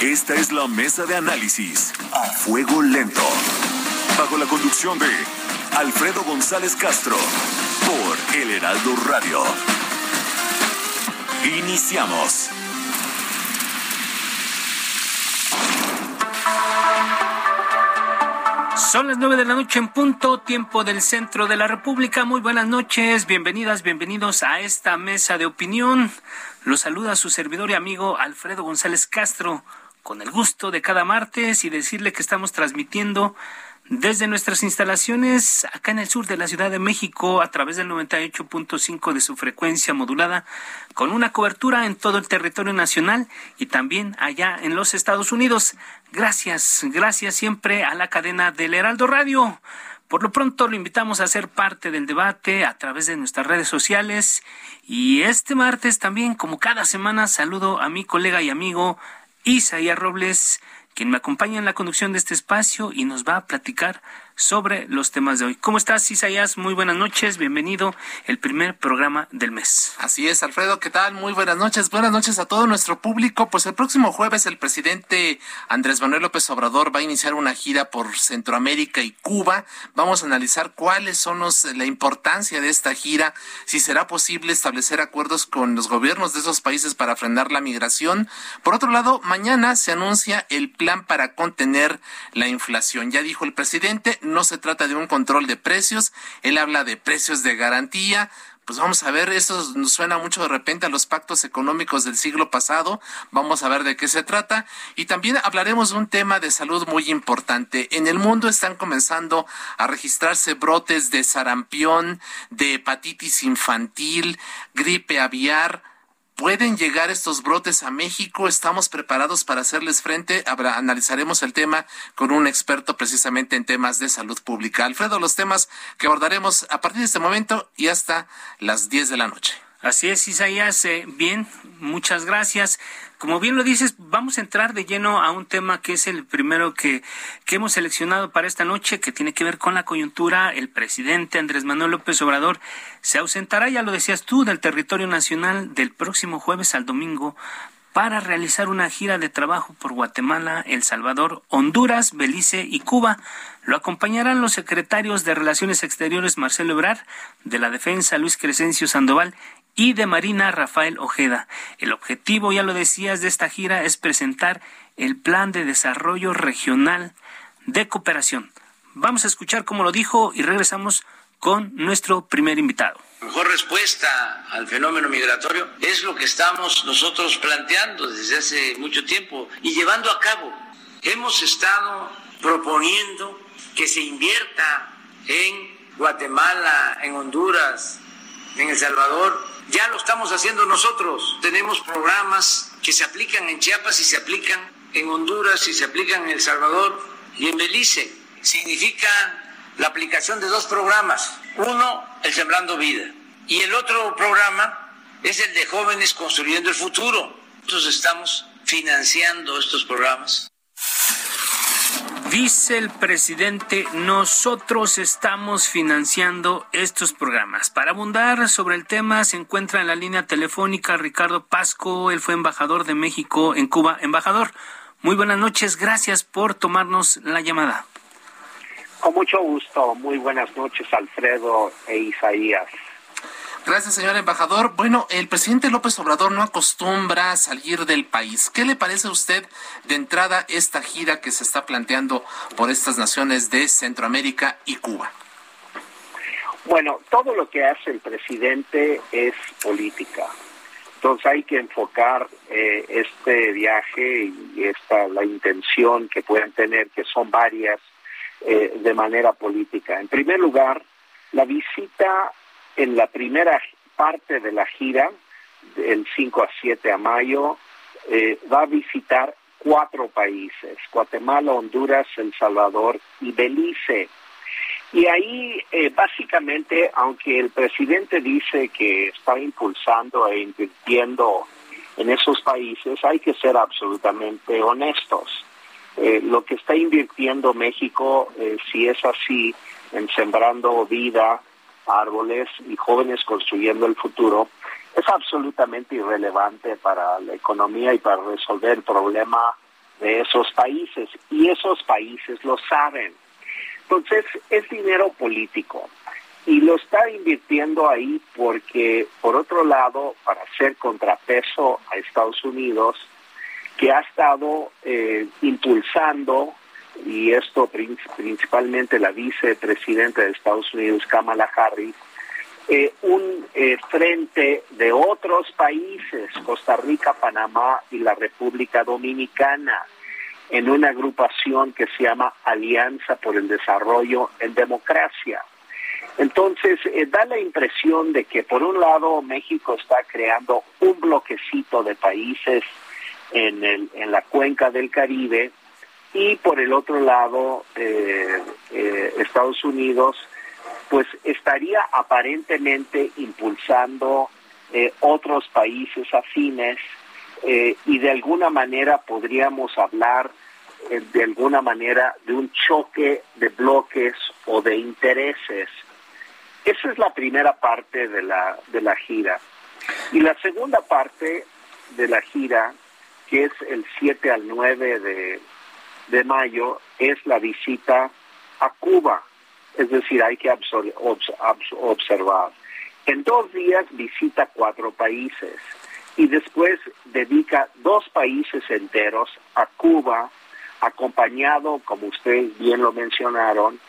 Esta es la mesa de análisis a fuego lento. Bajo la conducción de Alfredo González Castro por El Heraldo Radio. Iniciamos. Son las nueve de la noche en punto, tiempo del centro de la República. Muy buenas noches, bienvenidas, bienvenidos a esta mesa de opinión. Los saluda su servidor y amigo Alfredo González Castro, con el gusto de cada martes y decirle que estamos transmitiendo desde nuestras instalaciones acá en el sur de la Ciudad de México a través del 98.5 de su frecuencia modulada con una cobertura en todo el territorio nacional y también allá en los Estados Unidos. Gracias, gracias siempre a la cadena del Heraldo Radio. Por lo pronto lo invitamos a ser parte del debate a través de nuestras redes sociales y este martes también, como cada semana, saludo a mi colega y amigo Isaías Robles quien me acompaña en la conducción de este espacio y nos va a platicar sobre los temas de hoy. ¿Cómo estás, Isaías? Muy buenas noches, bienvenido, el primer programa del mes. Así es, Alfredo, ¿qué tal? Muy buenas noches, buenas noches a todo nuestro público. Pues el próximo jueves el presidente Andrés Manuel López Obrador va a iniciar una gira por Centroamérica y Cuba. Vamos a analizar cuáles son los, la importancia de esta gira, si será posible establecer acuerdos con los gobiernos de esos países para frenar la migración. Por otro lado, mañana se anuncia el plan para contener la inflación. Ya dijo el presidente, no se trata de un control de precios, él habla de precios de garantía, pues vamos a ver, eso nos suena mucho de repente a los pactos económicos del siglo pasado, vamos a ver de qué se trata. Y también hablaremos de un tema de salud muy importante. En el mundo están comenzando a registrarse brotes de sarampión, de hepatitis infantil, gripe aviar, ¿Pueden llegar estos brotes a México? ¿Estamos preparados para hacerles frente? analizaremos el tema con un experto precisamente en temas de salud pública. Alfredo, los temas que abordaremos a partir de este momento y hasta las 10 de la noche. Así es, Isaías. Eh, bien, muchas gracias. Como bien lo dices, vamos a entrar de lleno a un tema que es el primero que, que hemos seleccionado para esta noche, que tiene que ver con la coyuntura. El presidente Andrés Manuel López Obrador se ausentará, ya lo decías tú, del territorio nacional del próximo jueves al domingo para realizar una gira de trabajo por Guatemala, El Salvador, Honduras, Belice y Cuba. Lo acompañarán los secretarios de Relaciones Exteriores Marcelo Ebrard, de la Defensa Luis Crescencio Sandoval y de Marina Rafael Ojeda. El objetivo, ya lo decías, de esta gira es presentar el Plan de Desarrollo Regional de Cooperación. Vamos a escuchar cómo lo dijo y regresamos con nuestro primer invitado. La mejor respuesta al fenómeno migratorio es lo que estamos nosotros planteando desde hace mucho tiempo y llevando a cabo. Hemos estado proponiendo que se invierta en Guatemala, en Honduras, en El Salvador, ya lo estamos haciendo nosotros. Tenemos programas que se aplican en Chiapas y se aplican en Honduras y se aplican en El Salvador y en Belice. Significa la aplicación de dos programas. Uno, el Sembrando Vida. Y el otro programa es el de Jóvenes Construyendo el Futuro. Nosotros estamos financiando estos programas. Dice el presidente, nosotros estamos financiando estos programas. Para abundar sobre el tema se encuentra en la línea telefónica Ricardo Pasco, él fue embajador de México en Cuba. Embajador, muy buenas noches, gracias por tomarnos la llamada. Con mucho gusto, muy buenas noches Alfredo e Isaías. Gracias, señor embajador. Bueno, el presidente López Obrador no acostumbra a salir del país. ¿Qué le parece a usted de entrada esta gira que se está planteando por estas naciones de Centroamérica y Cuba? Bueno, todo lo que hace el presidente es política. Entonces hay que enfocar eh, este viaje y esta la intención que pueden tener, que son varias, eh, de manera política. En primer lugar, la visita en la primera parte de la gira, del 5 a 7 a mayo, eh, va a visitar cuatro países, Guatemala, Honduras, El Salvador y Belice. Y ahí, eh, básicamente, aunque el presidente dice que está impulsando e invirtiendo en esos países, hay que ser absolutamente honestos. Eh, lo que está invirtiendo México, eh, si es así, en sembrando vida, árboles y jóvenes construyendo el futuro, es absolutamente irrelevante para la economía y para resolver el problema de esos países. Y esos países lo saben. Entonces, es dinero político. Y lo está invirtiendo ahí porque, por otro lado, para hacer contrapeso a Estados Unidos, que ha estado eh, impulsando, y esto principalmente la vicepresidenta de Estados Unidos, Kamala Harris, eh, un eh, frente de otros países, Costa Rica, Panamá y la República Dominicana, en una agrupación que se llama Alianza por el Desarrollo en Democracia. Entonces, eh, da la impresión de que por un lado México está creando un bloquecito de países en, el, en la cuenca del Caribe y por el otro lado eh, eh, Estados Unidos pues estaría aparentemente impulsando otros países afines eh, y de alguna manera podríamos hablar eh, de alguna manera de un choque de bloques o de intereses. Esa es la primera parte de la, de la gira. Y la segunda parte de la gira, que es el 7 al 9 de, de mayo, es la visita a Cuba. Es decir, hay que observar. En dos días visita cuatro países y después dedica dos países enteros a Cuba, acompañado, como ustedes bien lo mencionaron,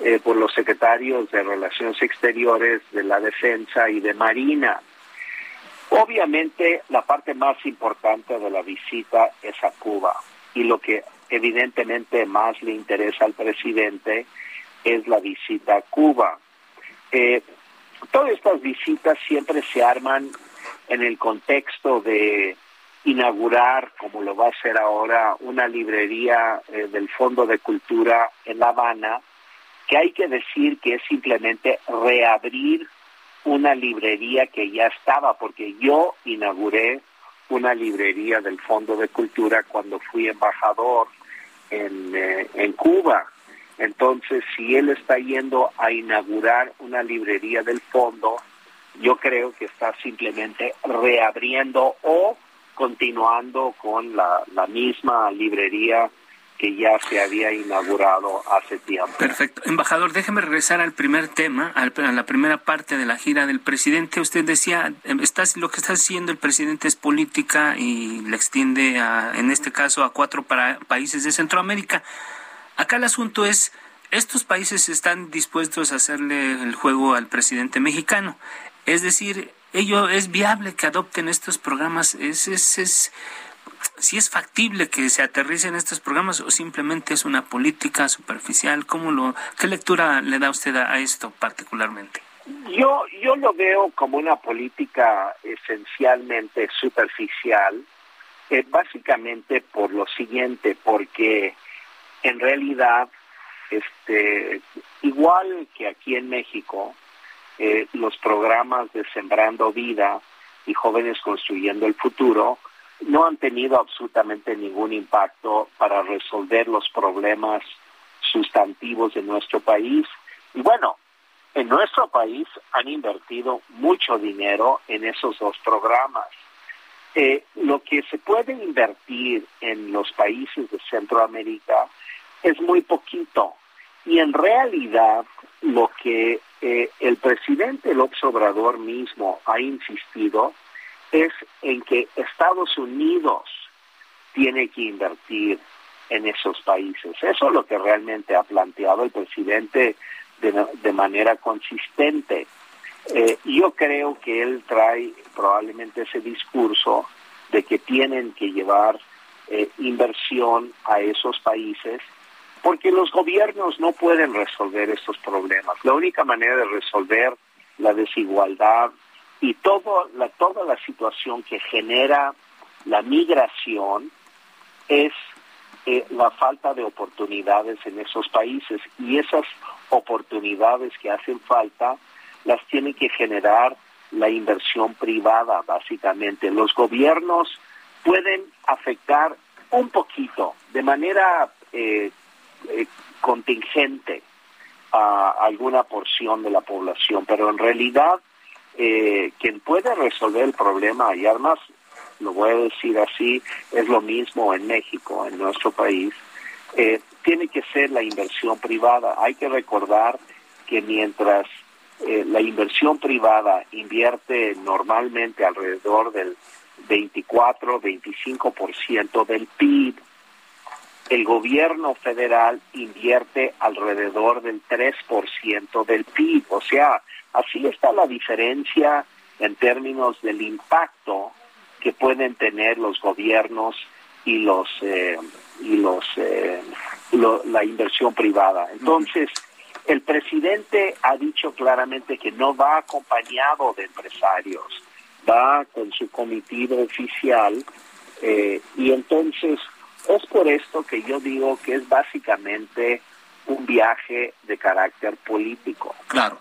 eh, por los secretarios de Relaciones Exteriores, de la Defensa y de Marina. Obviamente la parte más importante de la visita es a Cuba y lo que evidentemente más le interesa al presidente es la visita a Cuba. Eh, todas estas visitas siempre se arman en el contexto de inaugurar, como lo va a hacer ahora, una librería eh, del Fondo de Cultura en La Habana, que hay que decir que es simplemente reabrir una librería que ya estaba, porque yo inauguré una librería del Fondo de Cultura cuando fui embajador en, eh, en Cuba. Entonces, si él está yendo a inaugurar una librería del fondo, yo creo que está simplemente reabriendo o continuando con la, misma librería que ya se había inaugurado hace tiempo. Perfecto. Embajador, déjeme regresar al primer tema, a la primera parte de la gira del presidente. Usted decía, em, estás, lo que está haciendo el presidente es política y le extiende, a, en este caso, a cuatro países de Centroamérica. Acá el asunto es, estos países están dispuestos a hacerle el juego al presidente mexicano. Es decir, ello es viable que adopten estos programas, es, es, es si es factible que se aterricen estos programas o simplemente es una política superficial, ¿cómo lo, qué lectura le da usted a, esto particularmente? Yo, yo lo veo como una política esencialmente superficial, eh, básicamente por lo siguiente, porque en realidad, este, igual que aquí en México, eh, los programas de Sembrando Vida y Jóvenes Construyendo el Futuro no han tenido absolutamente ningún impacto para resolver los problemas sustantivos de nuestro país. Y bueno, en nuestro país han invertido mucho dinero en esos dos programas. Eh, lo que se puede invertir en los países de Centroamérica es muy poquito. Y en realidad lo que eh, el presidente López Obrador mismo ha insistido es en que Estados Unidos tiene que invertir en esos países. Eso es lo que realmente ha planteado el presidente de, manera consistente. Eh, yo creo que él trae probablemente ese discurso de que tienen que llevar eh, inversión a esos países porque los gobiernos no pueden resolver estos problemas. La única manera de resolver la desigualdad y todo la, toda la situación que genera la migración es eh, la falta de oportunidades en esos países y esas oportunidades que hacen falta las tiene que generar la inversión privada básicamente. Los gobiernos pueden afectar un poquito, de manera eh, eh, contingente, a alguna porción de la población, pero en realidad eh, quien puede resolver el problema, y además lo voy a decir así, es lo mismo en México, en nuestro país, eh, tiene que ser la inversión privada. Hay que recordar que mientras eh, la inversión privada invierte normalmente alrededor del 24-25% del PIB, el gobierno federal invierte alrededor del 3% del PIB. O sea, así está la diferencia en términos del impacto que pueden tener los gobiernos y los eh, y los eh, la inversión privada. Entonces, el presidente ha dicho claramente que no va acompañado de empresarios, va con su comitivo oficial eh, y entonces es por esto que yo digo que es básicamente un viaje de carácter político. Claro.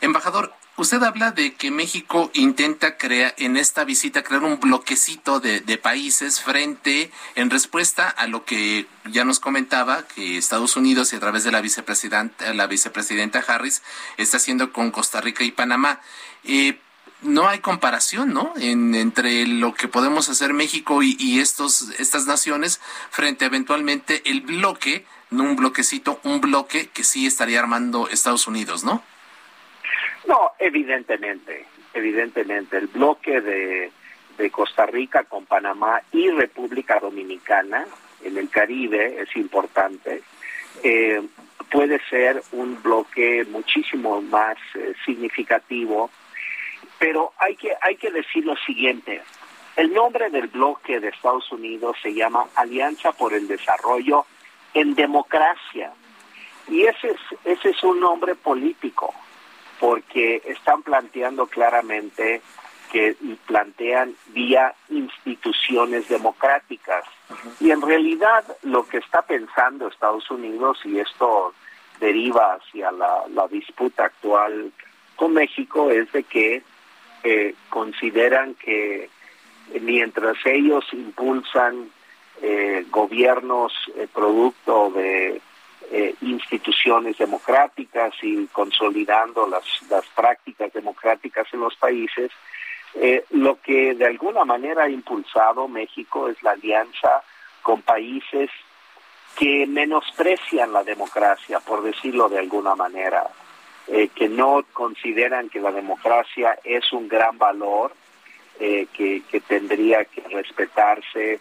Embajador, usted habla de que México intenta crear en esta visita crear un bloquecito de, países frente en respuesta a lo que ya nos comentaba que Estados Unidos y a través de la vicepresidenta la vicepresidenta Harris está haciendo con Costa Rica y Panamá. Eh, no hay comparación, ¿no? En, entre lo que podemos hacer México y, estos, estas naciones frente eventualmente el bloque, no un bloquecito, un bloque que sí estaría armando Estados Unidos, ¿no? No, evidentemente, evidentemente. El bloque de, de Costa Rica con Panamá y República Dominicana en el Caribe es importante. Eh, puede ser un bloque muchísimo más eh, significativo pero hay que, hay que decir lo siguiente. El nombre del bloque de Estados Unidos se llama Alianza por el Desarrollo en Democracia. Y ese es, ese es un nombre político, porque están planteando claramente que plantean vía instituciones democráticas. Y en realidad lo que está pensando Estados Unidos, y esto deriva hacia la, la disputa actual con México, es de que consideran que mientras ellos impulsan eh, gobiernos eh, producto de eh, instituciones democráticas y consolidando las, las prácticas democráticas en los países, lo que de alguna manera ha impulsado México es la alianza con países que menosprecian la democracia, por decirlo de alguna manera. Eh, que no consideran que la democracia es un gran valor eh, que, tendría que respetarse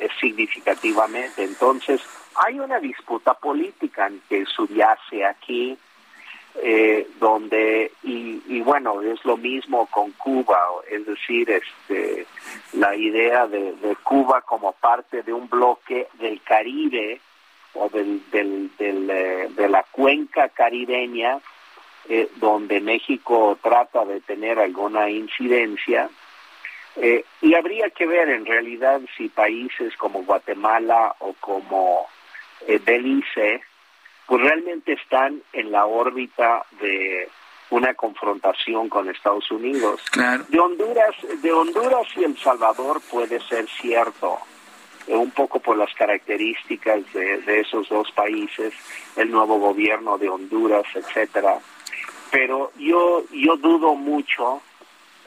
eh, significativamente. Entonces, hay una disputa política que subyace aquí, donde, y, y, bueno, es lo mismo con Cuba, es decir, este, la idea de, de Cuba como parte de un bloque del Caribe o del, del, del de la cuenca caribeña, eh, donde México trata de tener alguna incidencia. Eh, y habría que ver en realidad si países como Guatemala o como eh, Belice, pues realmente están en la órbita de una confrontación con Estados Unidos. De Honduras, de Honduras y El Salvador puede ser cierto, un poco por las características de, de, esos dos países, el nuevo gobierno de Honduras, etcétera pero yo yo dudo mucho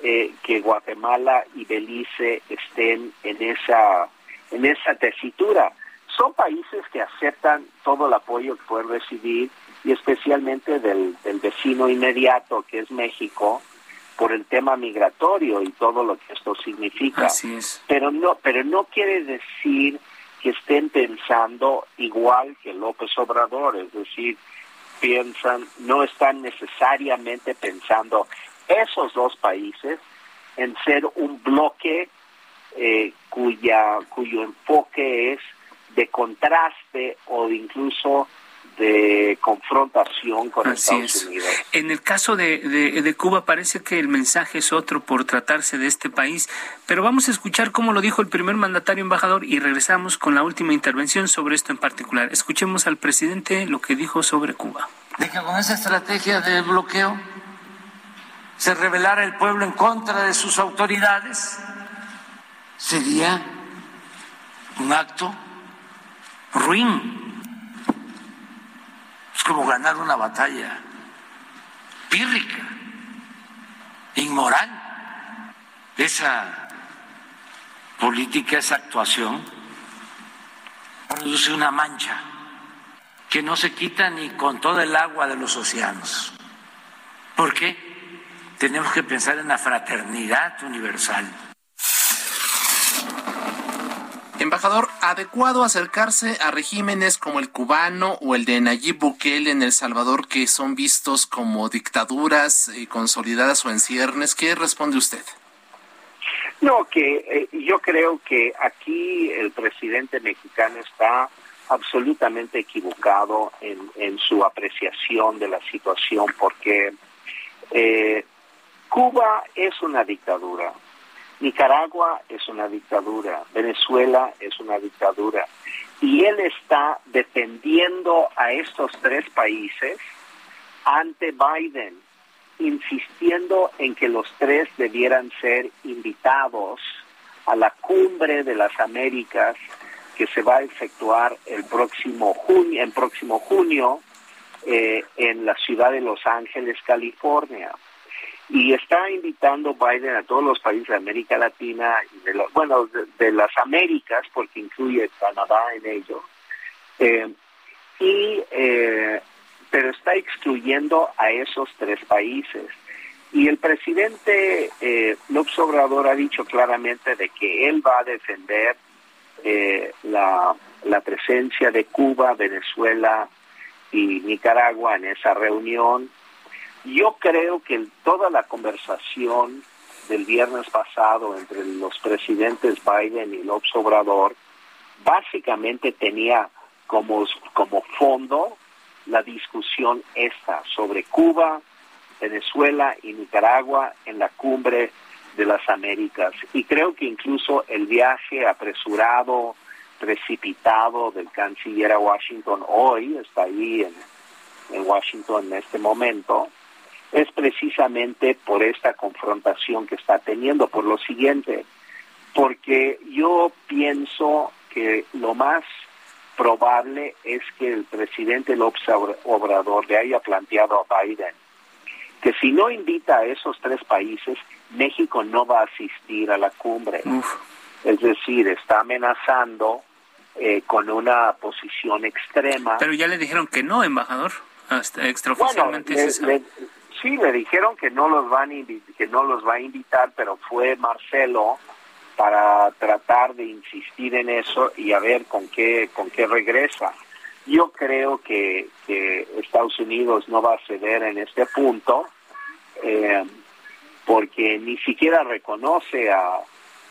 eh, que Guatemala y Belice estén en esa en esa tesitura. Son países que aceptan todo el apoyo que pueden recibir y especialmente del, del vecino inmediato que es México por el tema migratorio y todo lo que esto significa. Pero no pero no quiere decir que estén pensando igual que López Obrador, es decir, piensan, no están necesariamente pensando esos dos países en ser un bloque eh, cuya, cuyo enfoque es de contraste o incluso de confrontación con Estados Unidos. En el caso de, de, Cuba parece que el mensaje es otro por tratarse de este país, pero vamos a escuchar cómo lo dijo el primer mandatario embajador y regresamos con la última intervención sobre esto en particular. Escuchemos al presidente lo que dijo sobre Cuba. De que con esa estrategia de bloqueo se rebelara el pueblo en contra de sus autoridades, sería un acto ruin como ganar una batalla pírrica, inmoral. Esa política, esa actuación produce una mancha que no se quita ni con toda el agua de los océanos. ¿Por qué? Tenemos que pensar en la fraternidad universal Embajador, ¿adecuado acercarse a regímenes como el cubano o el de Nayib Bukele en El Salvador que son vistos como dictaduras eh, consolidadas o en ciernes? ¿Qué responde usted? No, que eh, yo creo que aquí el presidente mexicano está absolutamente equivocado en, su apreciación de la situación porque eh, Cuba es una dictadura Nicaragua es una dictadura, Venezuela es una dictadura, y él está defendiendo a estos tres países ante Biden, insistiendo en que los tres debieran ser invitados a la cumbre de las Américas que se va a efectuar el próximo junio, en próximo junio eh, en la ciudad de Los Ángeles, California y está invitando Biden a todos los países de América Latina y de bueno de, las Américas porque incluye Canadá en ello eh, y eh, pero está excluyendo a esos tres países. Y el presidente eh, López Obrador ha dicho claramente de que él va a defender eh, la, la presencia de Cuba, Venezuela y Nicaragua en esa reunión yo creo que toda la conversación del viernes pasado entre los presidentes Biden y López Obrador básicamente tenía como, como fondo la discusión esta sobre Cuba, Venezuela y Nicaragua en la cumbre de las Américas. Y creo que incluso el viaje apresurado, precipitado del canciller a Washington hoy, está ahí en, en Washington en este momento, es precisamente por esta confrontación que está teniendo, por lo siguiente, porque yo pienso que lo más probable es que el presidente López Obrador le haya planteado a Biden que si no invita a esos tres países, México no va a asistir a la cumbre. Es decir, está amenazando eh, con una posición extrema. Pero ya le dijeron que no, embajador. Hasta extraoficialmente Sí, le dijeron que no los van que no los va a invitar, pero fue Marcelo para tratar de insistir en eso y a ver con qué con qué regresa. Yo creo que, Estados Unidos no va a ceder en este punto eh, porque ni siquiera reconoce a,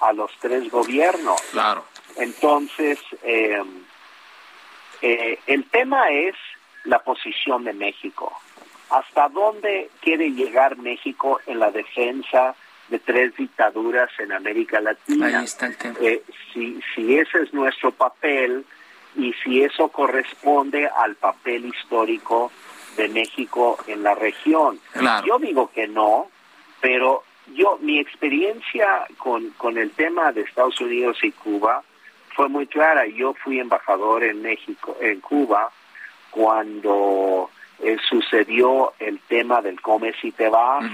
a los tres gobiernos. Claro. Entonces, eh, eh, el tema es la posición de México hasta dónde quiere llegar México en la defensa de tres dictaduras en América Latina. Eh, si, si ese es nuestro papel y si eso corresponde al papel histórico de México en la región. Yo digo que no, pero yo mi experiencia con, con el tema de Estados Unidos y Cuba fue muy clara. Yo fui embajador en México, en Cuba, cuando eh, sucedió el tema del come si te vas,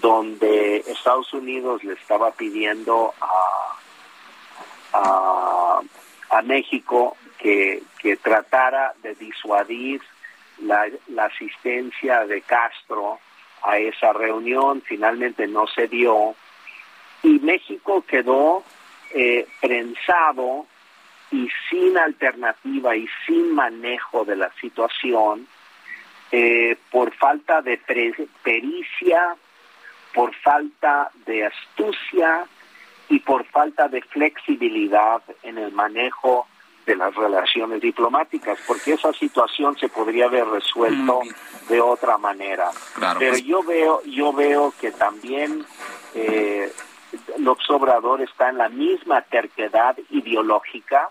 donde Estados Unidos le estaba pidiendo a, a, México que, que, tratara de disuadir la, la, asistencia de Castro a esa reunión, finalmente no se dio, y México quedó eh, prensado y sin alternativa y sin manejo de la situación, eh, por falta de pericia, por falta de astucia y por falta de flexibilidad en el manejo de las relaciones diplomáticas, porque esa situación se podría haber resuelto de otra manera. Pero pues. yo veo, yo veo que también eh, López Obrador está en la misma terquedad ideológica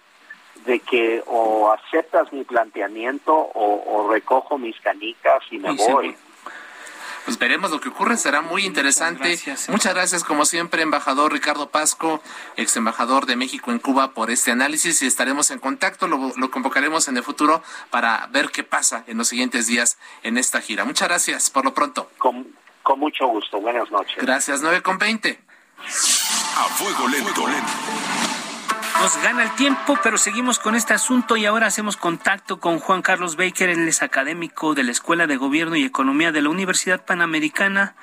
de que o aceptas mi planteamiento o, recojo mis canicas y me voy pues veremos lo que ocurre, será muy interesante. Muchas gracias, como siempre, embajador Ricardo Pasco, ex embajador de México en Cuba, por este análisis y estaremos en contacto, lo, convocaremos en el futuro para ver qué pasa en los siguientes días en esta gira. Muchas gracias, por lo pronto. Con, mucho gusto, buenas noches. Gracias, 9 con 20. A fuego lento. Nos gana el tiempo, pero seguimos con este asunto y ahora hacemos contacto con Juan Carlos Baker, él es académico de la Escuela de Gobierno y Economía de la Universidad Panamericana.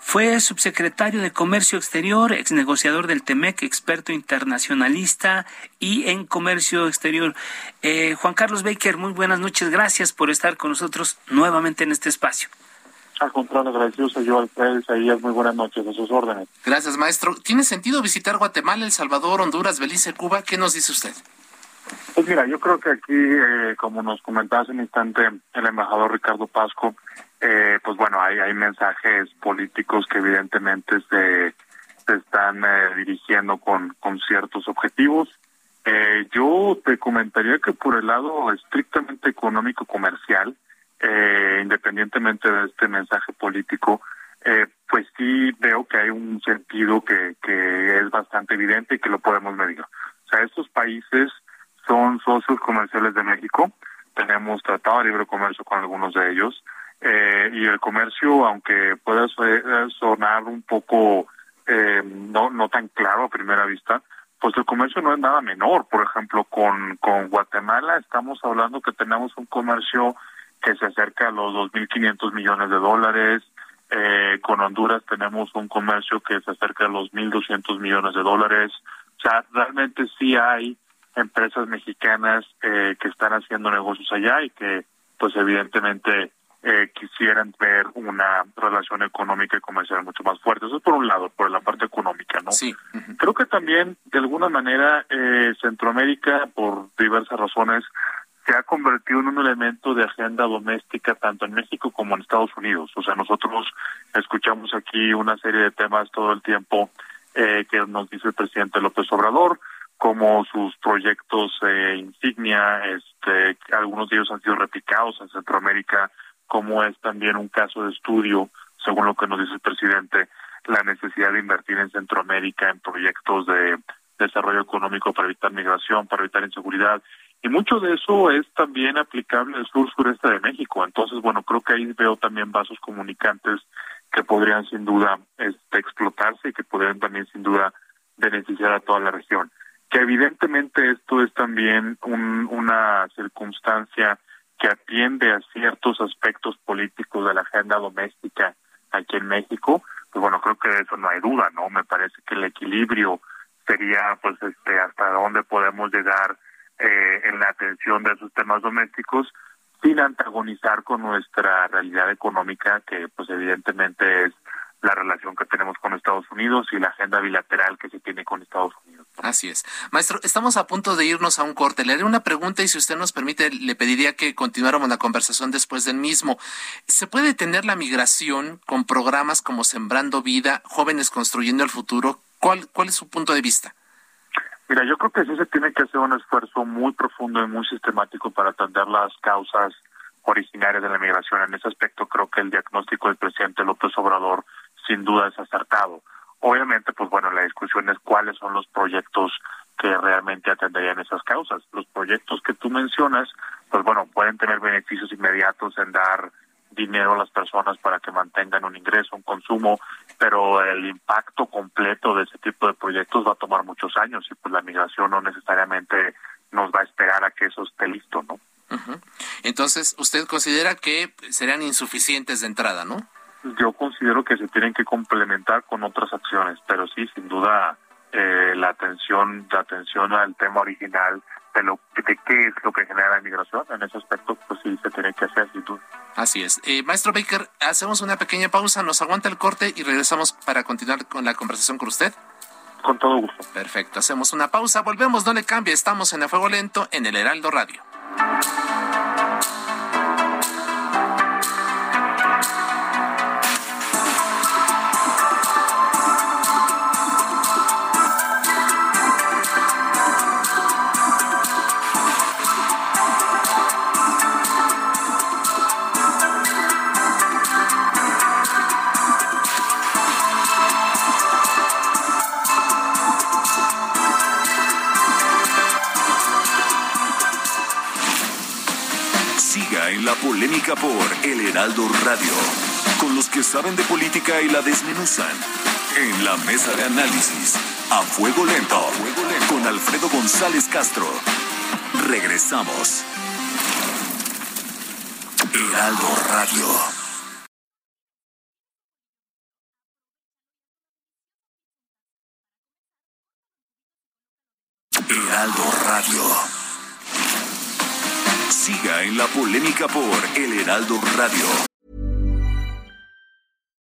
Fue subsecretario de Comercio Exterior, ex negociador del TEMEC, experto internacionalista y en comercio exterior. Eh, Juan Carlos Baker, muy buenas noches. Gracias por estar con nosotros nuevamente en este espacio. Al contrario, agradecidos a yo, Alfredo Isaías. Muy buenas noches, a sus órdenes. Gracias, maestro. ¿Tiene sentido visitar Guatemala, El Salvador, Honduras, Belice, Cuba? ¿Qué nos dice usted? Pues mira, yo creo que aquí, eh, como nos comentaba hace un instante el embajador Ricardo Pasco, eh, pues bueno, hay, hay mensajes políticos que evidentemente se, se están eh, dirigiendo con, con ciertos objetivos. yo te comentaría que por el lado estrictamente económico-comercial, eh, independientemente de este mensaje político, eh, pues sí veo que hay un sentido que, que es bastante evidente y que lo podemos medir. O sea, estos países son socios comerciales de México, tenemos tratado de libre comercio con algunos de ellos, eh, y el comercio, aunque pueda sonar un poco eh, no, no tan claro a primera vista, pues el comercio no es nada menor. Por ejemplo, con, con Guatemala estamos hablando que tenemos un comercio que se acerca a los 2.500 millones de dólares. Eh, con Honduras tenemos un comercio que se acerca a los 1.200 millones de dólares. O sea, realmente sí hay empresas mexicanas eh, que están haciendo negocios allá y que, pues evidentemente, eh, quisieran ver una relación económica y comercial mucho más fuerte. Eso es por un lado, por la parte económica, ¿no? Sí. Creo que también, de alguna manera, eh, Centroamérica, por diversas razones, se ha convertido en un elemento de agenda doméstica tanto en México como en Estados Unidos. O sea, nosotros escuchamos aquí una serie de temas todo el tiempo eh, que nos dice el presidente López Obrador, como sus proyectos eh, insignia, este, algunos de ellos han sido replicados en Centroamérica, como es también un caso de estudio, según lo que nos dice el presidente, la necesidad de invertir en Centroamérica en proyectos de desarrollo económico para evitar migración, para evitar inseguridad y mucho de eso es también aplicable al sur sureste de México. Entonces, bueno, creo que ahí veo también vasos comunicantes que podrían sin duda este, explotarse y que podrían también sin duda beneficiar a toda la región. Que evidentemente esto es también un, una circunstancia que atiende a ciertos aspectos políticos de la agenda doméstica aquí en México, pues bueno, creo que de eso no hay duda, ¿no? Me parece que el equilibrio sería, pues, este, hasta dónde podemos llegar eh, en la atención de esos temas domésticos sin antagonizar con nuestra realidad económica que pues evidentemente es la relación que tenemos con Estados Unidos y la agenda bilateral que se tiene con Estados Unidos. Así es. Maestro, estamos a punto de irnos a un corte. Le haré una pregunta y si usted nos permite, le pediría que continuáramos la conversación después del mismo. ¿Se puede tener la migración con programas como Sembrando Vida, Jóvenes Construyendo el Futuro? ¿Cuál, cuál es su punto de vista? Mira, yo creo que sí se tiene que hacer un esfuerzo muy profundo y muy sistemático para atender las causas originarias de la migración. En ese aspecto creo que el diagnóstico del presidente López Obrador sin duda es acertado. Obviamente, pues bueno, la discusión es cuáles son los proyectos que realmente atenderían esas causas. Los proyectos que tú mencionas, pues bueno, pueden tener beneficios inmediatos en dar dinero a las personas para que mantengan un ingreso, un consumo, pero el impacto completo de ese tipo de proyectos va a tomar muchos años y pues la migración no necesariamente nos va a esperar a que eso esté listo, ¿no? Entonces, usted considera que serían insuficientes de entrada, ¿no? Yo considero que se tienen que complementar con otras acciones, pero sí, sin duda, eh, la atención, la atención al tema original de lo de qué es lo que genera la migración, en ese aspecto, pues sí se tiene que hacer, sin duda. Así es. Eh, maestro Baker, hacemos una pequeña pausa, nos aguanta el corte y regresamos para continuar con la conversación con usted. Con todo gusto. Perfecto, hacemos una pausa, volvemos, no le cambie, estamos en el fuego lento en el Heraldo Radio. Saben de política y la desmenuzan. En la mesa de análisis, a fuego lento, con Alfredo González Castro. Regresamos. Heraldo Radio. Heraldo Radio. Siga en la polémica por El Heraldo Radio.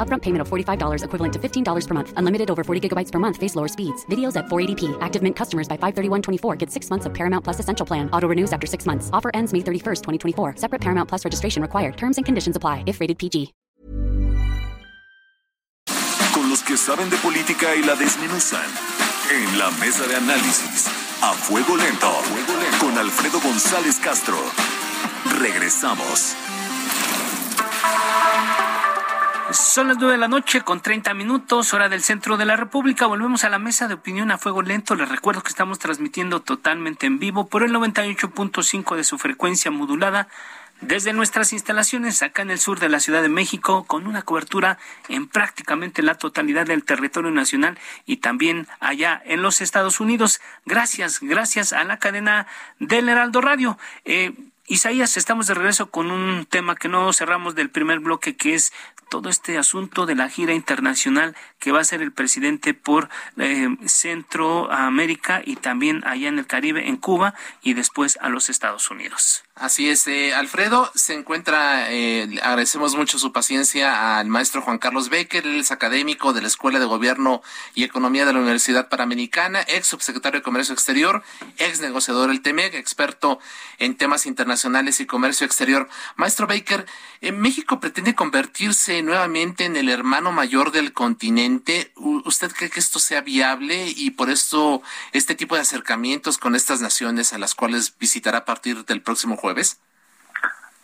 Upfront payment of $45 equivalent to $15 per month. Unlimited over 40 gigabytes per month. Face lower speeds. Videos at 480p. Active Mint customers by 531.24 get six months of Paramount Plus Essential Plan. Auto renews after six months. Offer ends May 31st, 2024. Separate Paramount Plus registration required. Terms and conditions apply if rated PG. Con los que saben de política y la desmenuzan. En la mesa de análisis, a fuego lento, con Alfredo González Castro. Regresamos. Son las 9 de la noche con 30 minutos, hora del centro de la República. Volvemos a la mesa de opinión a fuego lento. Les recuerdo que estamos transmitiendo totalmente en vivo por el 98.5 de su frecuencia modulada desde nuestras instalaciones acá en el sur de la Ciudad de México, con una cobertura en prácticamente la totalidad del territorio nacional y también allá en los Estados Unidos. Gracias, gracias a la cadena del Heraldo Radio. Eh, Isaías, estamos de regreso con un tema que no cerramos del primer bloque, que es todo este asunto de la gira internacional que va a hacer el presidente por eh, Centroamérica y también allá en el Caribe, en Cuba y después a los Estados Unidos. Así es, eh, Alfredo se encuentra, eh, agradecemos mucho su paciencia al maestro Juan Carlos Becker, él es académico de la Escuela de Gobierno y Economía de la Universidad Panamericana, ex subsecretario de Comercio Exterior, ex negociador del TEMEC, experto en temas internacionales y comercio exterior. Maestro Baker, México pretende convertirse nuevamente en el hermano mayor del continente. ¿Usted cree que esto sea viable y por esto este tipo de acercamientos con estas naciones a las cuales visitará a partir del próximo jueves?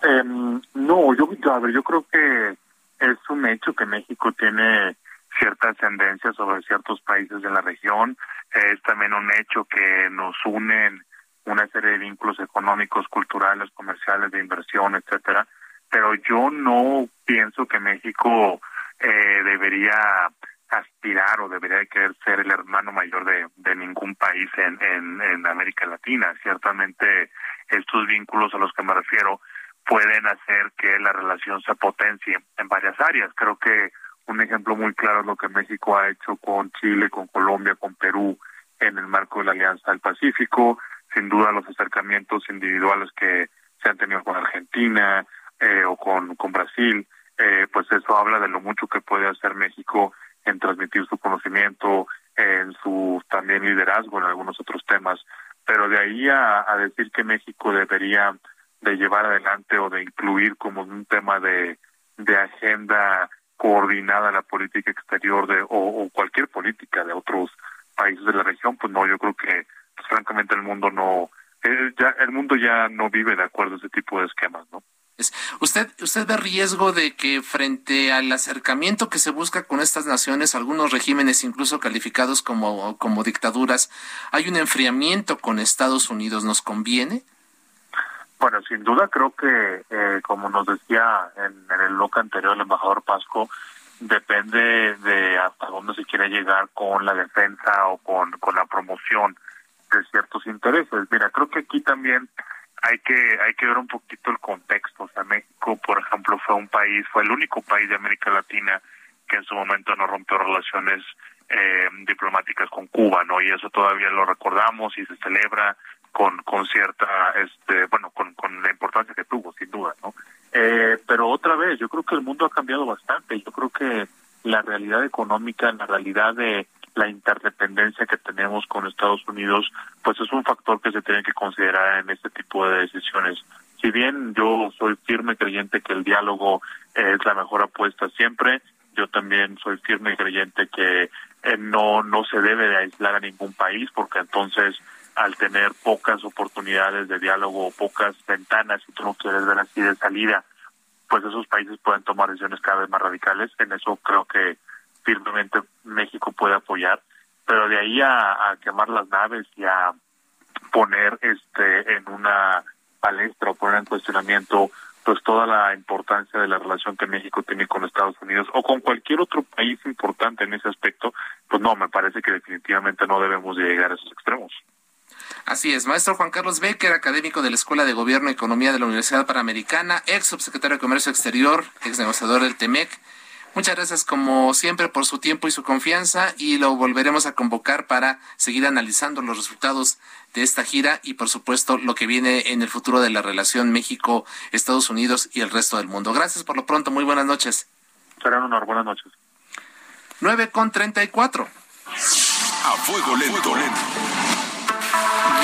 Em, no, yo, yo creo que es un hecho que México tiene cierta ascendencia sobre ciertos países de la región. Es también un hecho que nos unen una serie de vínculos económicos, culturales, comerciales, de inversión, etcétera. Pero yo no pienso que México eh, debería aspirar o debería querer ser el hermano mayor de, ningún país en, en, en América Latina. Ciertamente estos vínculos a los que me refiero pueden hacer que la relación se potencie en varias áreas. Creo que un ejemplo muy claro es lo que México ha hecho con Chile, con Colombia, con Perú en el marco de la Alianza del Pacífico. Sin duda los acercamientos individuales que se han tenido con Argentina eh, o con, con Brasil, eh, pues eso habla de lo mucho que puede hacer México en transmitir su conocimiento, en su también liderazgo en algunos otros temas. Pero de ahí a, a decir que México debería de llevar adelante o de incluir como un tema de, de agenda coordinada la política exterior de o, o cualquier política de otros países de la región, pues no, yo creo que pues, francamente el mundo no, eh, ya el mundo ya no vive de acuerdo a ese tipo de esquemas, ¿no? ¿Usted, ¿Usted ve riesgo de que frente al acercamiento que se busca con estas naciones, algunos regímenes incluso calificados como, como dictaduras, hay un enfriamiento con Estados Unidos? ¿Nos conviene? Bueno, sin duda creo que, eh, como nos decía en, en el bloque anterior el embajador Pasco, depende de hasta dónde se quiere llegar con la defensa o con, con la promoción de ciertos intereses. Mira, creo que aquí también hay que hay que ver un poquito el contexto. O sea, México, por ejemplo, fue un país, fue el único país de América Latina que en su momento no rompió relaciones eh, diplomáticas con Cuba, ¿no? Y eso todavía lo recordamos y se celebra con, con cierta, este, bueno, con, con la importancia que tuvo, sin duda, ¿no? Eh, pero otra vez, yo creo que el mundo ha cambiado bastante. Yo creo que la realidad económica, la realidad de la interdependencia que tenemos con Estados Unidos, pues es un factor que se tiene que considerar en este tipo de decisiones. Si bien yo soy firme creyente que el diálogo es la mejor apuesta siempre, yo también soy firme creyente que eh, no no se debe de aislar a ningún país porque entonces al tener pocas oportunidades de diálogo o pocas ventanas, si tú no quieres ver así de salida, pues esos países pueden tomar decisiones cada vez más radicales. En eso creo que firmemente México puede apoyar, pero de ahí a, quemar las naves y a poner este en una palestra o poner en cuestionamiento pues toda la importancia de la relación que México tiene con Estados Unidos o con cualquier otro país importante en ese aspecto, pues no, me parece que definitivamente no debemos llegar a esos extremos. Así es, maestro Juan Carlos Becker, académico de la Escuela de Gobierno y Economía de la Universidad Panamericana, ex subsecretario de Comercio Exterior, ex negociador del TEMEC. Muchas gracias como siempre por su tiempo y su confianza y lo volveremos a convocar para seguir analizando los resultados de esta gira y por supuesto lo que viene en el futuro de la relación México-Estados Unidos y el resto del mundo. Gracias por lo pronto, muy buenas noches. Serán unas buenas noches. 9 con 34. A fuego lento. lento.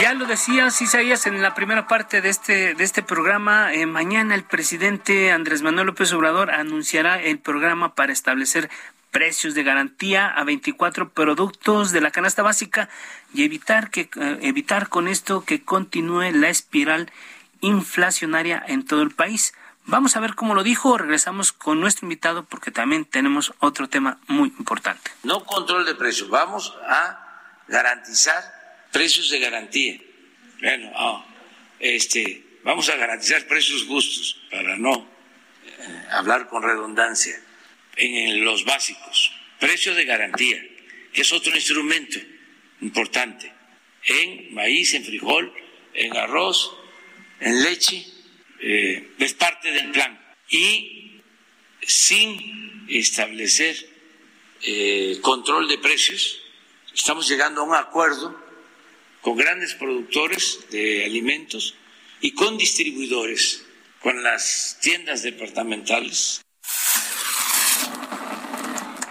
Ya lo decías, Isaías, en la primera parte de este, de este programa. Eh, mañana el presidente Andrés Manuel López Obrador anunciará el programa para establecer precios de garantía a 24 productos de la canasta básica y evitar que eh, evitar con esto que continúe la espiral inflacionaria en todo el país. Vamos a ver cómo lo dijo. Regresamos con nuestro invitado porque también tenemos otro tema muy importante. No control de precios, vamos a garantizar precios de garantía. Bueno, ah, este, vamos a garantizar precios justos para no eh, hablar con redundancia en los básicos. Precios de garantía, que es otro instrumento importante en maíz, en frijol, en arroz, en leche, eh, es parte del plan. Y sin establecer eh, control de precios, estamos llegando a un acuerdo con grandes productores de alimentos y con distribuidores, con las tiendas departamentales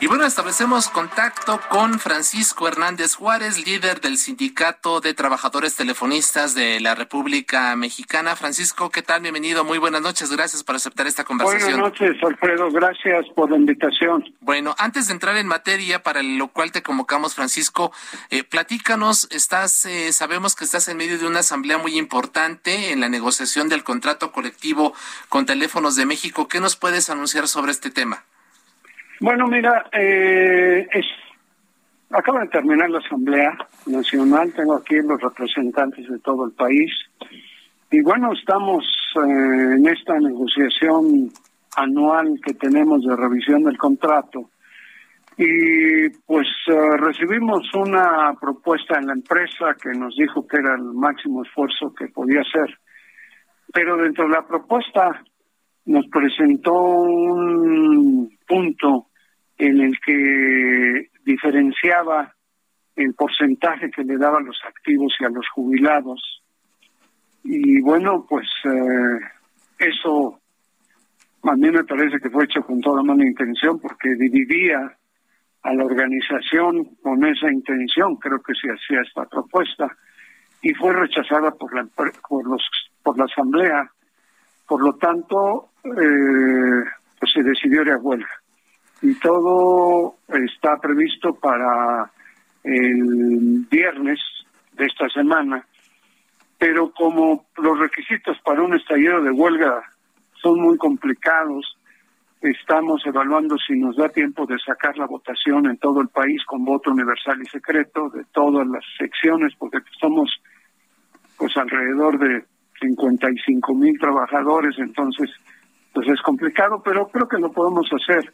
y bueno, establecemos contacto con Francisco Hernández Juárez, líder del Sindicato de Trabajadores Telefonistas de la República Mexicana. Francisco, ¿qué tal? Bienvenido, muy buenas noches, gracias por aceptar esta conversación. Buenas noches, Alfredo, gracias por la invitación. Bueno, antes de entrar en materia, para lo cual te convocamos, Francisco, eh, platícanos, estás, eh, sabemos que estás en medio de una asamblea muy importante en la negociación del contrato colectivo con Teléfonos de México. ¿Qué nos puedes anunciar sobre este tema? Bueno, mira, eh, es, acaba de terminar la Asamblea Nacional, tengo aquí los representantes de todo el país y bueno, estamos eh, en esta negociación anual que tenemos de revisión del contrato y pues eh, recibimos una propuesta en la empresa que nos dijo que era el máximo esfuerzo que podía hacer, pero dentro de la propuesta nos presentó un punto en el que diferenciaba el porcentaje que le daban los activos y a los jubilados. Y bueno, pues eh, eso a mí me parece que fue hecho con toda mala intención porque dividía a la organización con esa intención, creo que se hacía esta propuesta y fue rechazada por la por los por la asamblea. Por lo tanto, eh, pues se decidió ir a huelga y todo está previsto para el viernes de esta semana, pero como los requisitos para un estallido de huelga son muy complicados, estamos evaluando si nos da tiempo de sacar la votación en todo el país con voto universal y secreto de todas las secciones, porque somos pues alrededor de 55 mil trabajadores, entonces pues es complicado, pero creo que lo podemos hacer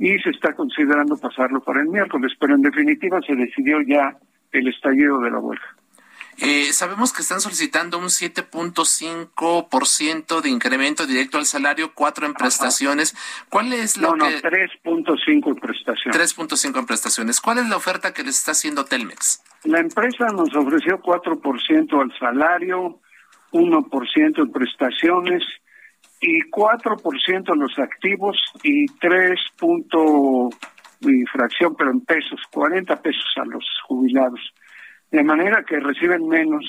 y se está considerando pasarlo para el miércoles, pero en definitiva se decidió ya el estallido de la huelga. Eh, sabemos que están solicitando un 7.5% de incremento directo al salario, cuatro en prestaciones. ¿Cuál es lo no, que...? No, 3.5 en prestaciones. 3.5 en prestaciones. ¿Cuál es la oferta que les está haciendo Telmex? La empresa nos ofreció 4% al salario, 1% en prestaciones y 4% los activos y 3. y fracción, pero en pesos, 40 pesos a los jubilados. De manera que reciben menos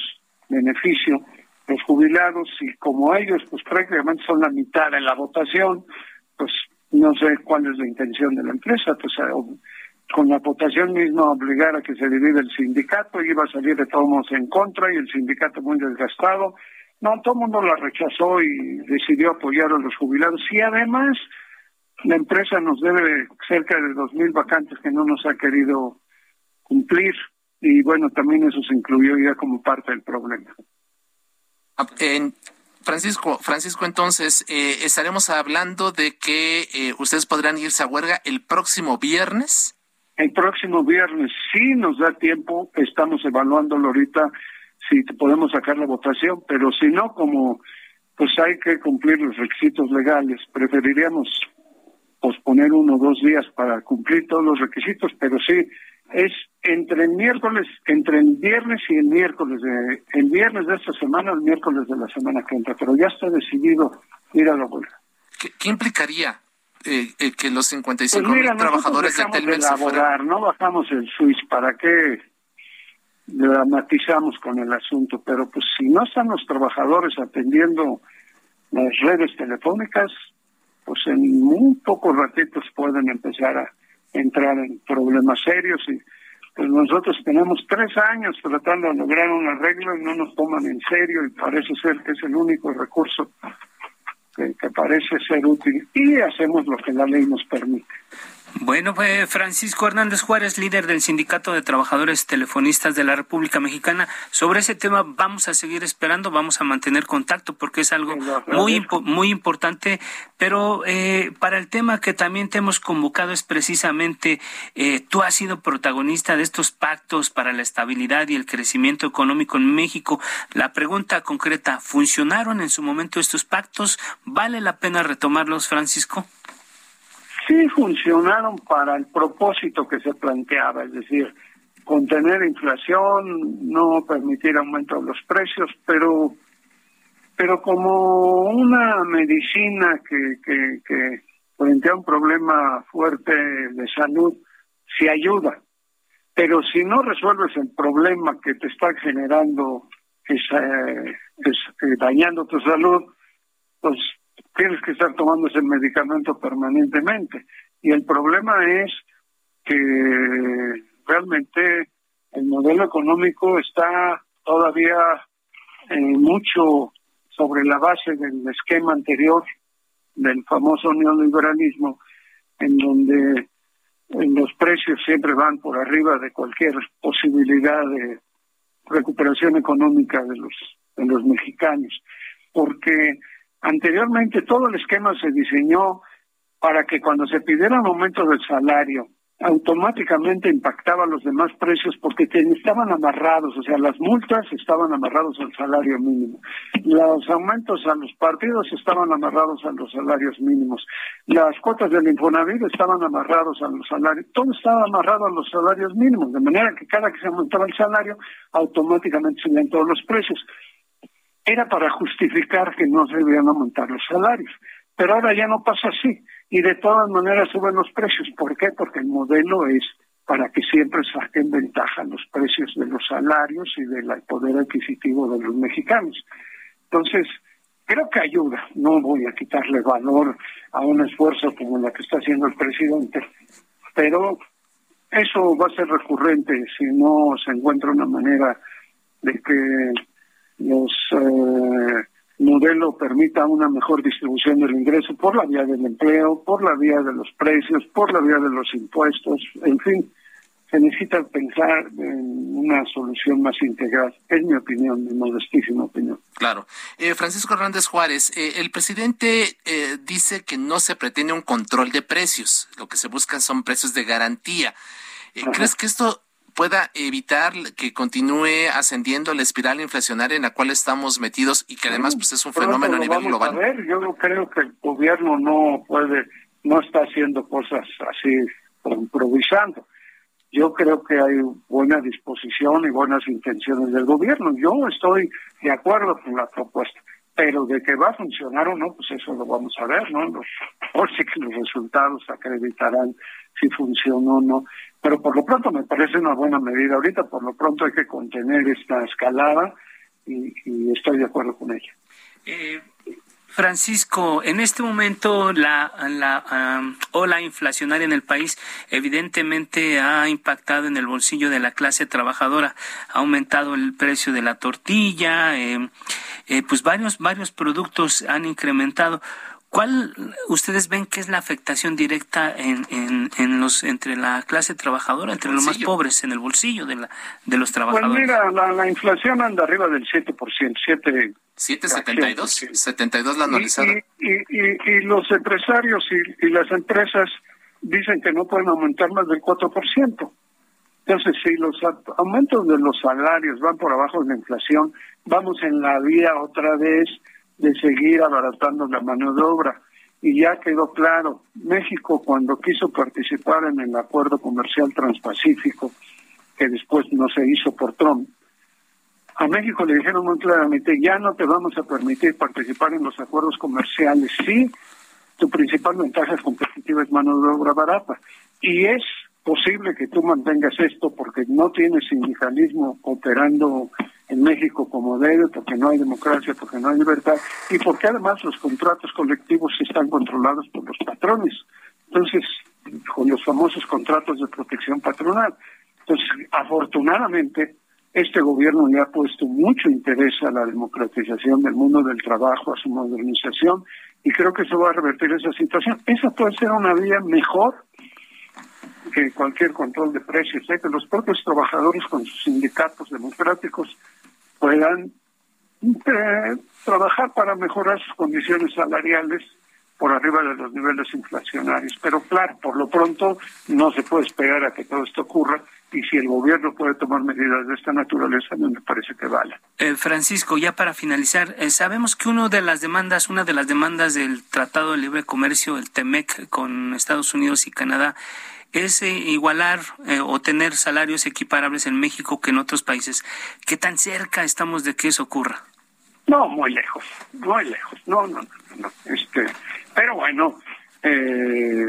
beneficio los jubilados y como ellos pues prácticamente son la mitad en la votación, pues no sé cuál es la intención de la empresa, pues con la votación misma obligar a que se divide el sindicato, iba a salir de todos modos en contra y el sindicato muy desgastado. No, todo el mundo la rechazó y decidió apoyar a los jubilados. Y además, la empresa nos debe cerca de dos mil vacantes que no nos ha querido cumplir. Y bueno, también eso se incluyó ya como parte del problema. Ah, en, Francisco, Francisco, entonces, eh, ¿estaremos hablando de que eh, ustedes podrán irse a huelga el próximo viernes? El próximo viernes sí nos da tiempo, estamos evaluándolo ahorita si podemos sacar la votación, pero si no, como pues hay que cumplir los requisitos legales, preferiríamos posponer uno o dos días para cumplir todos los requisitos, pero sí es entre el miércoles, entre el viernes y el miércoles de el viernes de esta semana, el miércoles de la semana que entra, pero ya está decidido ir a la huelga. ¿Qué, implicaría eh, eh, que los 55 pues mil trabajadores de Telmex No bajamos el SWIS, ¿para qué dramatizamos con el asunto? Pero pues si no están los trabajadores atendiendo las redes telefónicas, pues en muy pocos ratitos pueden empezar a entrar en problemas serios y pues nosotros tenemos tres años tratando de lograr un arreglo y no nos toman en serio y parece ser que es el único recurso que, que parece ser útil y hacemos lo que la ley nos permite. Bueno, fue Francisco Hernández Juárez, líder del Sindicato de Trabajadores Telefonistas de la República Mexicana. Sobre ese tema vamos a seguir esperando, vamos a mantener contacto porque es algo muy, muy importante. Pero eh, para el tema que también te hemos convocado es precisamente, eh, tú has sido protagonista de estos pactos para la estabilidad y el crecimiento económico en México. La pregunta concreta, ¿funcionaron en su momento estos pactos? ¿Vale la pena retomarlos, Francisco? Sí funcionaron para el propósito que se planteaba, es decir, contener inflación, no permitir aumento de los precios, pero pero como una medicina que, que, que frente a un problema fuerte de salud, sí ayuda. Pero si no resuelves el problema que te está generando, es, eh, eh, dañando tu salud, pues tienes que estar tomando ese medicamento permanentemente. Y el problema es que realmente el modelo económico está todavía eh, mucho sobre la base del esquema anterior del famoso neoliberalismo, en donde los precios siempre van por arriba de cualquier posibilidad de recuperación económica de los de los mexicanos, porque Anteriormente todo el esquema se diseñó para que cuando se pidiera un aumento del salario, automáticamente impactaba los demás precios porque estaban amarrados, o sea, las multas estaban amarrados al salario mínimo, los aumentos a los partidos estaban amarrados a los salarios mínimos, las cuotas del Infonavit estaban amarrados a los salarios, todo estaba amarrado a los salarios mínimos, de manera que cada que se aumentaba el salario, automáticamente se todos los precios era para justificar que no se debían aumentar los salarios. Pero ahora ya no pasa así y de todas maneras suben los precios. ¿Por qué? Porque el modelo es para que siempre saquen ventaja los precios de los salarios y del poder adquisitivo de los mexicanos. Entonces, creo que ayuda. No voy a quitarle valor a un esfuerzo como el que está haciendo el presidente, pero eso va a ser recurrente si no se encuentra una manera de que los eh, modelo permita una mejor distribución del ingreso por la vía del empleo, por la vía de los precios, por la vía de los impuestos, en fin, se necesita pensar en una solución más integral. Es mi opinión, mi modestísima opinión. Claro. Eh, Francisco Hernández Juárez, eh, el presidente eh, dice que no se pretende un control de precios, lo que se buscan son precios de garantía. ¿Crees que esto pueda evitar que continúe ascendiendo la espiral inflacionaria en la cual estamos metidos y que además pues es un fenómeno a nivel global? A ver, yo creo que el gobierno no puede, no está haciendo cosas así improvisando. Yo creo que hay buena disposición y buenas intenciones del gobierno. Yo estoy de acuerdo con la propuesta, pero de que va a funcionar o no, pues eso lo vamos a ver, ¿no? Los, por si que los resultados acreditarán si funciona o no. Pero por lo pronto me parece una buena medida. Ahorita por lo pronto hay que contener esta escalada y, y estoy de acuerdo con ella. Eh, Francisco, en este momento la, la ola inflacionaria en el país evidentemente ha impactado en el bolsillo de la clase trabajadora, ha aumentado el precio de la tortilla, eh, eh, pues varios varios productos han incrementado. ¿Cuál ustedes ven que es la afectación directa en, en, los entre la clase trabajadora, entre los más pobres, en el bolsillo de, la, de los trabajadores? Pues mira, la, la inflación anda arriba del 7%, 7 772, 72 la anualizada. Y, y, y, los empresarios y, las empresas dicen que no pueden aumentar más del 4%. Entonces, si los aumentos de los salarios van por abajo de la inflación, vamos en la vía otra vez de seguir abaratando la mano de obra. Y ya quedó claro, México cuando quiso participar en el acuerdo comercial transpacífico, que después no se hizo por Trump, a México le dijeron muy claramente, ya no te vamos a permitir participar en los acuerdos comerciales si tu principal ventaja competitiva es mano de obra barata. Y es posible que tú mantengas esto porque no tienes sindicalismo operando en México como debe, porque no hay democracia, porque no hay libertad y porque además los contratos colectivos están controlados por los patrones. Entonces, con los famosos contratos de protección patronal. Entonces, afortunadamente, este gobierno le ha puesto mucho interés a la democratización del mundo del trabajo, a su modernización, y creo que eso va a revertir esa situación. Esa puede ser una vía mejor que cualquier control de precios, ¿eh? que los propios trabajadores con sus sindicatos democráticos puedan eh, trabajar para mejorar sus condiciones salariales por arriba de los niveles inflacionarios. Pero claro, por lo pronto no se puede esperar a que todo esto ocurra y si el gobierno puede tomar medidas de esta naturaleza, no me parece que vale. Eh, Francisco, ya para finalizar, eh, sabemos que una de las demandas, una de las demandas del Tratado de Libre Comercio, el TEMEC, con Estados Unidos y Canadá, es eh, igualar o tener salarios equiparables en México que en otros países. ¿Qué tan cerca estamos de que eso ocurra? No, muy lejos, muy lejos. No, no, no, no. Este, pero bueno, eh,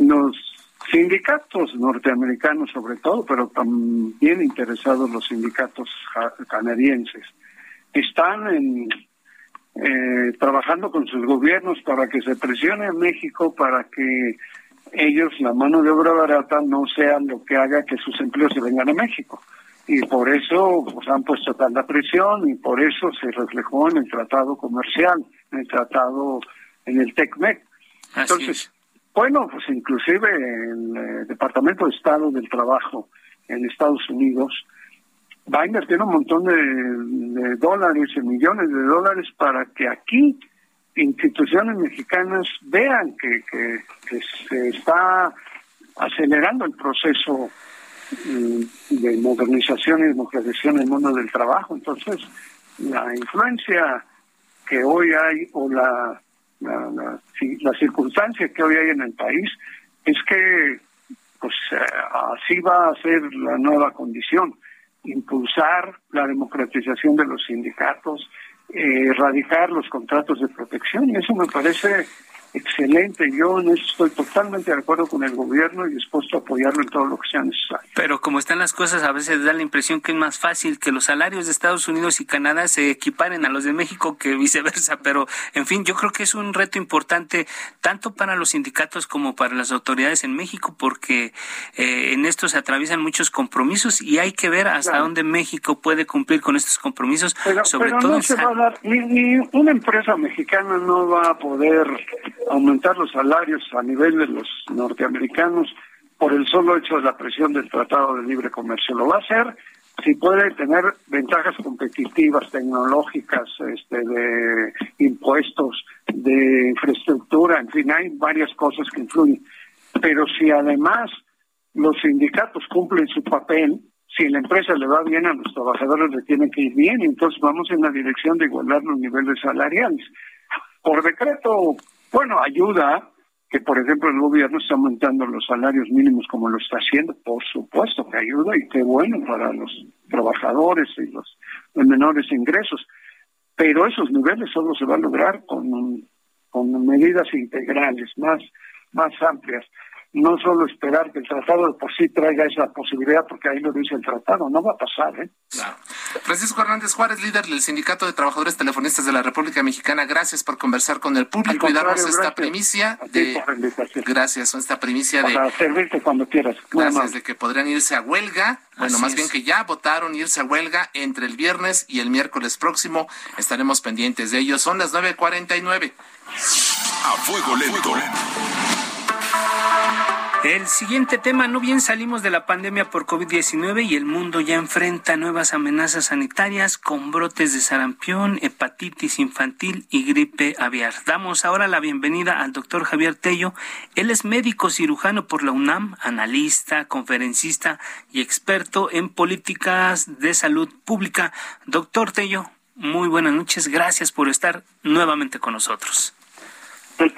los sindicatos norteamericanos sobre todo, pero también interesados los sindicatos canadienses, están en, eh, trabajando con sus gobiernos para que se presione a México para que ellos, la mano de obra barata, no sean lo que haga que sus empleos se vengan a México. Y por eso pues, han puesto tanta presión y por eso se reflejó en el tratado comercial, en el tratado en el TECMEC. Entonces, bueno, pues inclusive el eh, Departamento de Estado del Trabajo en Estados Unidos va a invertir un montón de, dólares y millones de dólares para que aquí instituciones mexicanas vean que, se está acelerando el proceso mm, de modernización y democratización en el mundo del trabajo. Entonces, la influencia que hoy hay o la la, la, circunstancia que hoy hay en el país es que pues así va a ser la nueva condición, impulsar la democratización de los sindicatos, erradicar los contratos de protección y eso me parece excelente. Yo en eso estoy totalmente de acuerdo con el gobierno y dispuesto a apoyarlo en todo lo que sea necesario. Pero como están las cosas, a veces da la impresión que es más fácil que los salarios de Estados Unidos y Canadá se equiparen a los de México que viceversa. Pero, en fin, yo creo que es un reto importante tanto para los sindicatos como para las autoridades en México, porque eh, en esto se atraviesan muchos compromisos y hay que ver hasta dónde México puede cumplir con estos compromisos. sobre todo no se va a dar, ni una empresa mexicana no va a poder aumentar los salarios a nivel de los norteamericanos por el solo hecho de la presión del Tratado de Libre Comercio. Lo va a hacer si puede tener ventajas competitivas, tecnológicas, este, de impuestos, de infraestructura, en fin, hay varias cosas que influyen. Pero si además los sindicatos cumplen su papel, si la empresa le va bien, a los trabajadores le tienen que ir bien, entonces vamos en la dirección de igualar los niveles salariales. Por decreto, bueno, ayuda que, por ejemplo, el gobierno está aumentando los salarios mínimos como lo está haciendo, por supuesto que ayuda y qué bueno para los trabajadores y los menores ingresos, pero esos niveles solo se va a lograr con, con medidas integrales más, más amplias no solo esperar que el tratado de por sí traiga esa posibilidad, porque ahí lo dice el tratado, no va a pasar. ¿eh? Francisco Hernández Juárez, líder del Sindicato de Trabajadores Telefonistas de la República Mexicana, gracias por conversar con el público y darnos esta primicia de... Gracias, esta primicia de... Para servirte cuando quieras. Gracias, de que podrían irse a huelga, bueno, más bien que ya votaron irse a huelga entre el viernes y el miércoles próximo, estaremos pendientes de ellos. Son las 9.49. A fuego lento. El siguiente tema, no bien salimos de la pandemia por COVID-19 y el mundo ya enfrenta nuevas amenazas sanitarias con brotes de sarampión, hepatitis infantil y gripe aviar. Damos ahora la bienvenida al doctor Javier Tello. Él es médico cirujano por la UNAM, analista, conferencista y experto en políticas de salud pública. Doctor Tello, muy buenas noches. Gracias por estar nuevamente con nosotros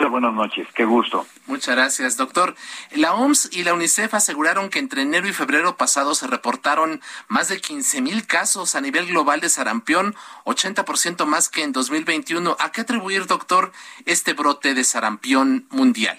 buenas noches, qué gusto. Muchas gracias, doctor. La OMS y la UNICEF aseguraron que entre enero y febrero pasado se reportaron más de 15 mil casos a nivel global de sarampión, 80% más que en 2021. ¿A qué atribuir, doctor, este brote de sarampión mundial?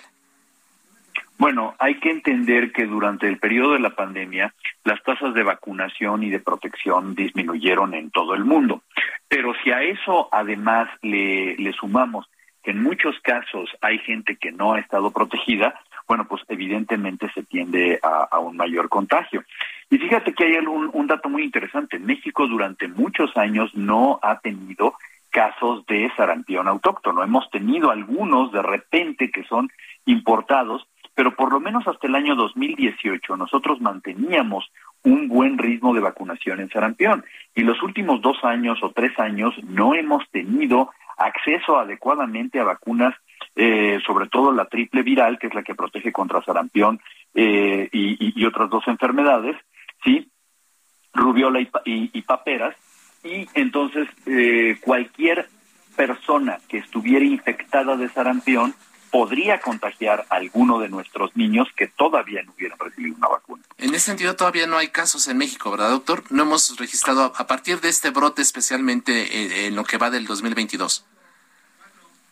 Bueno, hay que entender que durante el periodo de la pandemia las tasas de vacunación y de protección disminuyeron en todo el mundo. Pero si a eso además le, le sumamos que en muchos casos hay gente que no ha estado protegida, bueno, pues evidentemente se tiende a, un mayor contagio. Y fíjate que hay un, un dato muy interesante. México durante muchos años no ha tenido casos de sarampión autóctono. Hemos tenido algunos de repente que son importados, pero por lo menos hasta el año 2018 nosotros manteníamos un buen ritmo de vacunación en sarampión. Y los últimos dos años o tres años no hemos tenido acceso adecuadamente a vacunas, eh, sobre todo la triple viral, que es la que protege contra sarampión eh, y, otras dos enfermedades, ¿sí? Rubiola y, paperas, y entonces eh, cualquier persona que estuviera infectada de sarampión podría contagiar a alguno de nuestros niños que todavía no hubieran recibido una vacuna. En ese sentido, todavía no hay casos en México, ¿verdad, doctor? No hemos registrado a partir de este brote, especialmente en lo que va del 2022.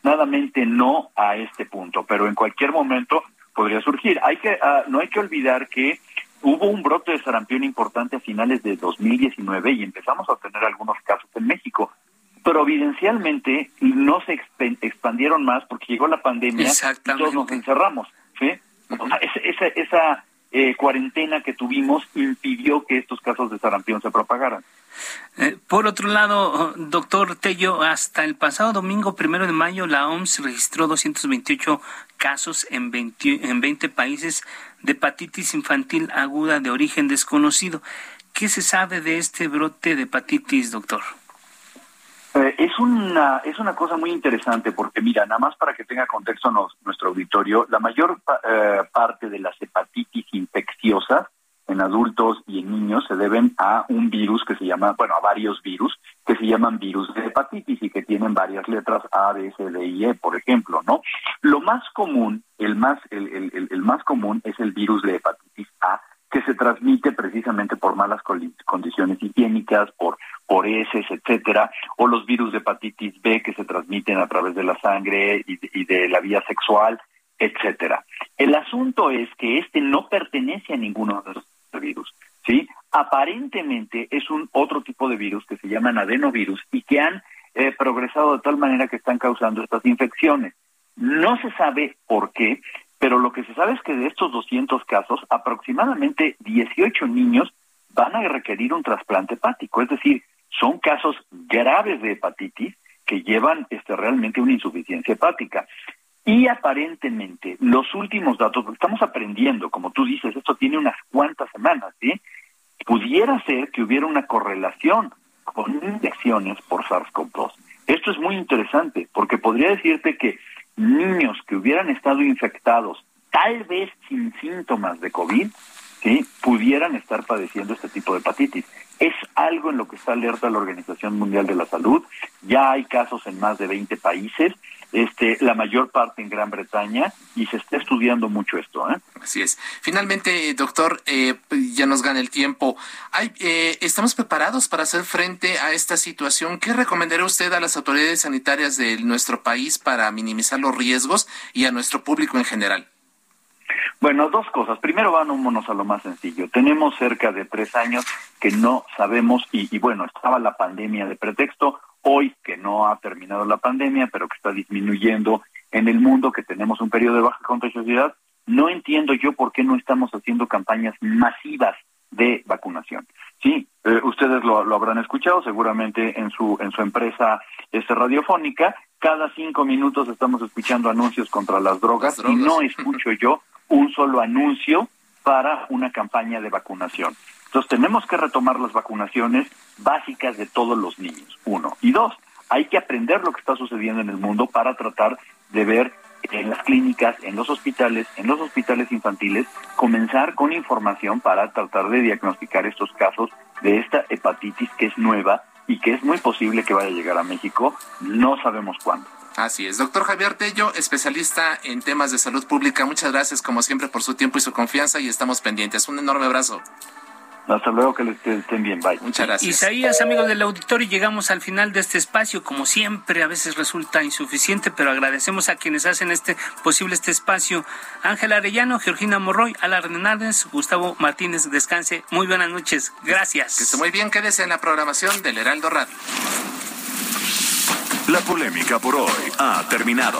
Nadamente no a este punto, pero en cualquier momento podría surgir. Hay que, ah, no hay que olvidar que hubo un brote de sarampión importante a finales de 2019 y empezamos a tener algunos casos en México providencialmente no se expandieron más porque llegó la pandemia y todos nos encerramos. ¿sí? esa, esa eh, cuarentena que tuvimos impidió que estos casos de sarampión se propagaran. Eh, por otro lado, doctor Tello, hasta el pasado domingo primero de mayo la OMS registró 228 casos en 20, en 20 países de hepatitis infantil aguda de origen desconocido. ¿Qué se sabe de este brote de hepatitis, doctor? Eh, es una es una cosa muy interesante porque mira, nada más para que tenga contexto nuestro auditorio, la mayor eh, parte de las hepatitis infecciosas en adultos y en niños se deben a un virus que se llama, bueno, a varios virus que se llaman virus de hepatitis y que tienen varias letras A, B, C, D y E, por ejemplo, ¿no? Lo más común, el más el, el, el más común es el virus de hepatitis A que se transmite precisamente por malas condiciones higiénicas, por, por heces, etcétera, o los virus de hepatitis B que se transmiten a través de la sangre y de, la vía sexual, etcétera. El asunto es que este no pertenece a ninguno de los virus, ¿sí? Aparentemente es un otro tipo de virus que se llaman adenovirus y que han eh, progresado de tal manera que están causando estas infecciones. No se sabe por qué, pero lo que se sabe es que de estos 200 casos, aproximadamente 18 niños van a requerir un trasplante hepático, es decir, son casos graves de hepatitis que llevan este, realmente una insuficiencia hepática. Y aparentemente, los últimos datos, estamos aprendiendo, como tú dices, esto tiene unas cuantas semanas, ¿sí? Pudiera ser que hubiera una correlación con infecciones por SARS-CoV-2. Esto es muy interesante, porque podría decirte que niños que hubieran estado infectados, tal vez sin síntomas de COVID, ¿sí? pudieran estar padeciendo este tipo de hepatitis. Es algo en lo que está alerta la Organización Mundial de la Salud. Ya hay casos en más de 20 países, este, la mayor parte en Gran Bretaña, y se está estudiando mucho esto. ¿eh? Así es. Finalmente, doctor, eh, ya nos gana el tiempo. Hay, eh, ¿Estamos preparados para hacer frente a esta situación? ¿Qué recomendaría usted a las autoridades sanitarias de nuestro país para minimizar los riesgos y a nuestro público en general? Bueno, dos cosas. Primero, vámonos a lo más sencillo. Tenemos cerca de tres años que no sabemos, y, bueno, estaba la pandemia de pretexto, hoy que no ha terminado la pandemia, pero que está disminuyendo en el mundo, que tenemos un periodo de baja contagiosidad, no entiendo yo por qué no estamos haciendo campañas masivas de vacunación. Sí, eh, ustedes lo, habrán escuchado seguramente en su en su empresa este, radiofónica. Cada cinco minutos estamos escuchando anuncios contra las drogas. y no escucho yo un solo anuncio para una campaña de vacunación. Entonces tenemos que retomar las vacunaciones básicas de todos los niños, uno. Y dos, hay que aprender lo que está sucediendo en el mundo para tratar de ver en las clínicas, en los hospitales, en los hospitales infantiles, comenzar con información para tratar de diagnosticar estos casos de esta hepatitis que es nueva y que es muy posible que vaya a llegar a México, no sabemos cuándo. Así es. Doctor Javier Tello, especialista en temas de salud pública, muchas gracias como siempre por su tiempo y su confianza y estamos pendientes. Un enorme abrazo. Hasta luego, que les estén bien. Bye. Muchas gracias. Isaías, amigos del auditorio, llegamos al final de este espacio. Como siempre, a veces resulta insuficiente, pero agradecemos a quienes hacen este posible este espacio. Ángela Arellano, Georgina Morroy, Ala Hernández, Gustavo Martínez, descanse. Muy buenas noches. Gracias. Que esté muy bien. Quédese en la programación del Heraldo Radio. La polémica por hoy ha terminado.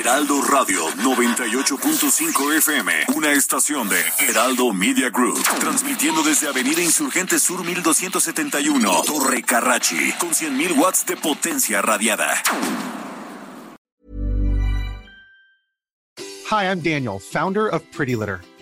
Heraldo Radio 98.5 FM, una estación de Heraldo Media Group, transmitiendo desde Avenida Insurgente Sur 1271, Torre Carrachi, con 100.000 watts de potencia radiada. Hi, I'm Daniel, founder of Pretty Litter.